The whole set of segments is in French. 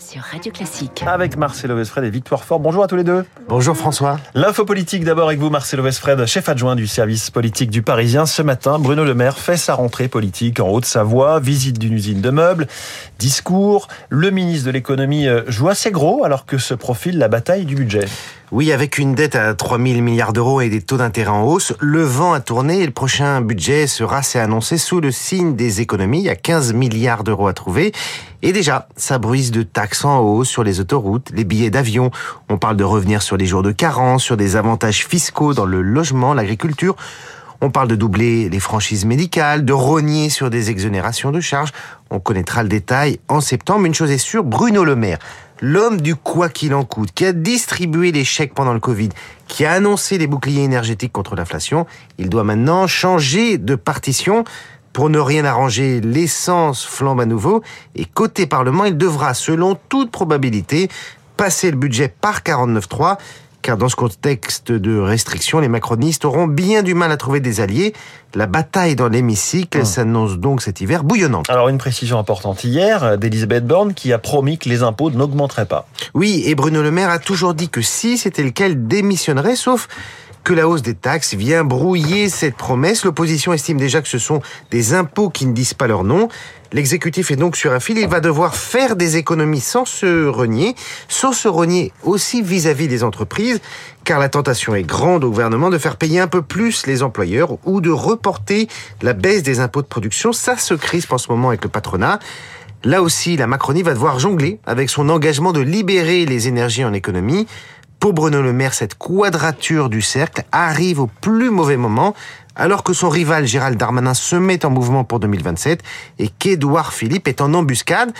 sur Radio Classique. Avec Marcelo Vesfred et Victoire Fort. Bonjour à tous les deux. Bonjour François. L'info politique d'abord avec vous, Marcelo Vesfred, chef adjoint du service politique du Parisien. Ce matin, Bruno Le Maire fait sa rentrée politique en Haute-Savoie, visite d'une usine de meubles, discours. Le ministre de l'économie euh, joue assez gros alors que se profile la bataille du budget. Oui, avec une dette à 3 000 milliards d'euros et des taux d'intérêt en hausse, le vent a tourné et le prochain budget sera, c'est annoncé, sous le signe des économies. Il y a 15 milliards d'euros à trouver. Et déjà, ça bruise de taxes en hausse sur les autoroutes, les billets d'avion. On parle de revenir sur les jours de carence, sur des avantages fiscaux dans le logement, l'agriculture. On parle de doubler les franchises médicales, de rogner sur des exonérations de charges. On connaîtra le détail en septembre. Une chose est sûre, Bruno Le Maire l'homme du quoi qu'il en coûte, qui a distribué les chèques pendant le Covid, qui a annoncé les boucliers énergétiques contre l'inflation, il doit maintenant changer de partition. Pour ne rien arranger, l'essence flambe à nouveau et côté Parlement, il devra, selon toute probabilité, passer le budget par 49.3 car dans ce contexte de restriction, les macronistes auront bien du mal à trouver des alliés. La bataille dans l'hémicycle s'annonce donc cet hiver bouillonnante. Alors une précision importante hier d'Elisabeth Borne qui a promis que les impôts n'augmenteraient pas. Oui, et Bruno Le Maire a toujours dit que si c'était le cas, il démissionnerait, sauf que la hausse des taxes vient brouiller cette promesse. L'opposition estime déjà que ce sont des impôts qui ne disent pas leur nom. L'exécutif est donc sur un fil. Il va devoir faire des économies sans se renier, sans se renier aussi vis-à-vis des entreprises, car la tentation est grande au gouvernement de faire payer un peu plus les employeurs ou de reporter la baisse des impôts de production. Ça se crispe en ce moment avec le patronat. Là aussi, la Macronie va devoir jongler avec son engagement de libérer les énergies en économie. Pour Bruno Le Maire, cette quadrature du cercle arrive au plus mauvais moment, alors que son rival Gérald Darmanin se met en mouvement pour 2027 et qu'Édouard Philippe est en embuscade.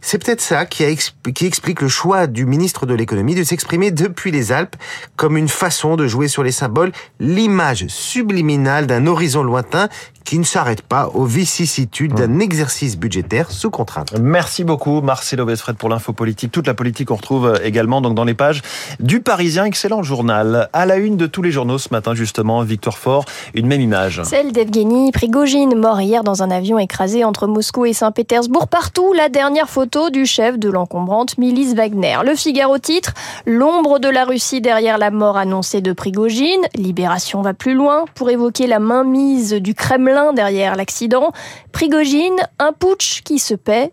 C'est peut-être ça qui, a qui, explique le choix du ministre de l'économie de s'exprimer depuis les Alpes comme une façon de jouer sur les symboles, l'image subliminale d'un horizon lointain qui ne s'arrête pas aux vicissitudes d'un exercice budgétaire sous contrainte. Merci beaucoup Marcelo Vesfred pour l'info politique. Toute la politique on retrouve également donc dans les pages du Parisien, excellent journal. À la une de tous les journaux ce matin justement, Victor Fort, une même image. Celle d'Evgeny Prigogine, mort hier dans un avion écrasé entre Moscou et Saint-Pétersbourg. Partout, la dernière photo du chef de l'encombrante milice Wagner. Le Figaro titre, l'ombre de la Russie derrière la mort annoncée de Prigogine. Libération va plus loin pour évoquer la mainmise du Kremlin derrière l'accident. Prigogine, un putsch qui se paie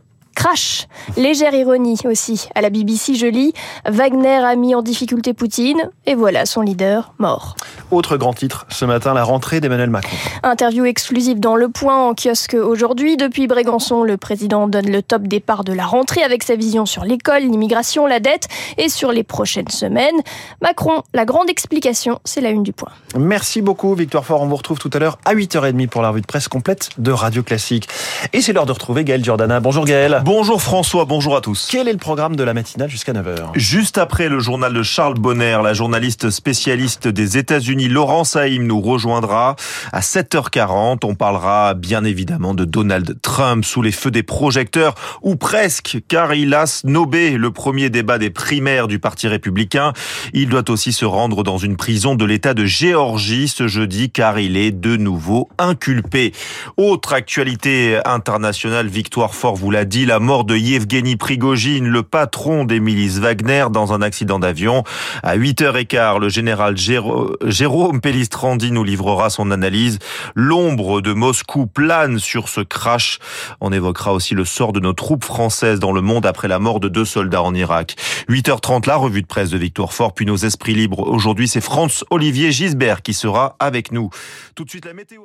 Crash. Légère ironie aussi. À la BBC, je lis Wagner a mis en difficulté Poutine et voilà son leader mort. Autre grand titre ce matin, la rentrée d'Emmanuel Macron. Interview exclusive dans Le Point en kiosque aujourd'hui. Depuis Brégançon, le président donne le top départ de la rentrée avec sa vision sur l'école, l'immigration, la dette et sur les prochaines semaines. Macron, la grande explication, c'est la une du point. Merci beaucoup Victoire Fort. On vous retrouve tout à l'heure à 8h30 pour la revue de presse complète de Radio Classique. Et c'est l'heure de retrouver Gaël Giordana. Bonjour Gaël. Bonjour François, bonjour à tous. Quel est le programme de la matinale jusqu'à 9h Juste après le journal de Charles Bonner, la journaliste spécialiste des États-Unis Laurence Haïm nous rejoindra à 7h40. On parlera bien évidemment de Donald Trump sous les feux des projecteurs, ou presque, car il a snobé le premier débat des primaires du Parti républicain. Il doit aussi se rendre dans une prison de l'État de Géorgie ce jeudi, car il est de nouveau inculpé. Autre actualité internationale, victoire fort vous l'a dit, la la mort de Yevgeny Prigogine, le patron des milices Wagner, dans un accident d'avion. À 8h15, le général Jérôme Pellistrandi nous livrera son analyse. L'ombre de Moscou plane sur ce crash. On évoquera aussi le sort de nos troupes françaises dans le monde après la mort de deux soldats en Irak. 8h30, la revue de presse de Victor Fort, puis nos esprits libres. Aujourd'hui, c'est France Olivier Gisbert qui sera avec nous. Tout de suite, la météo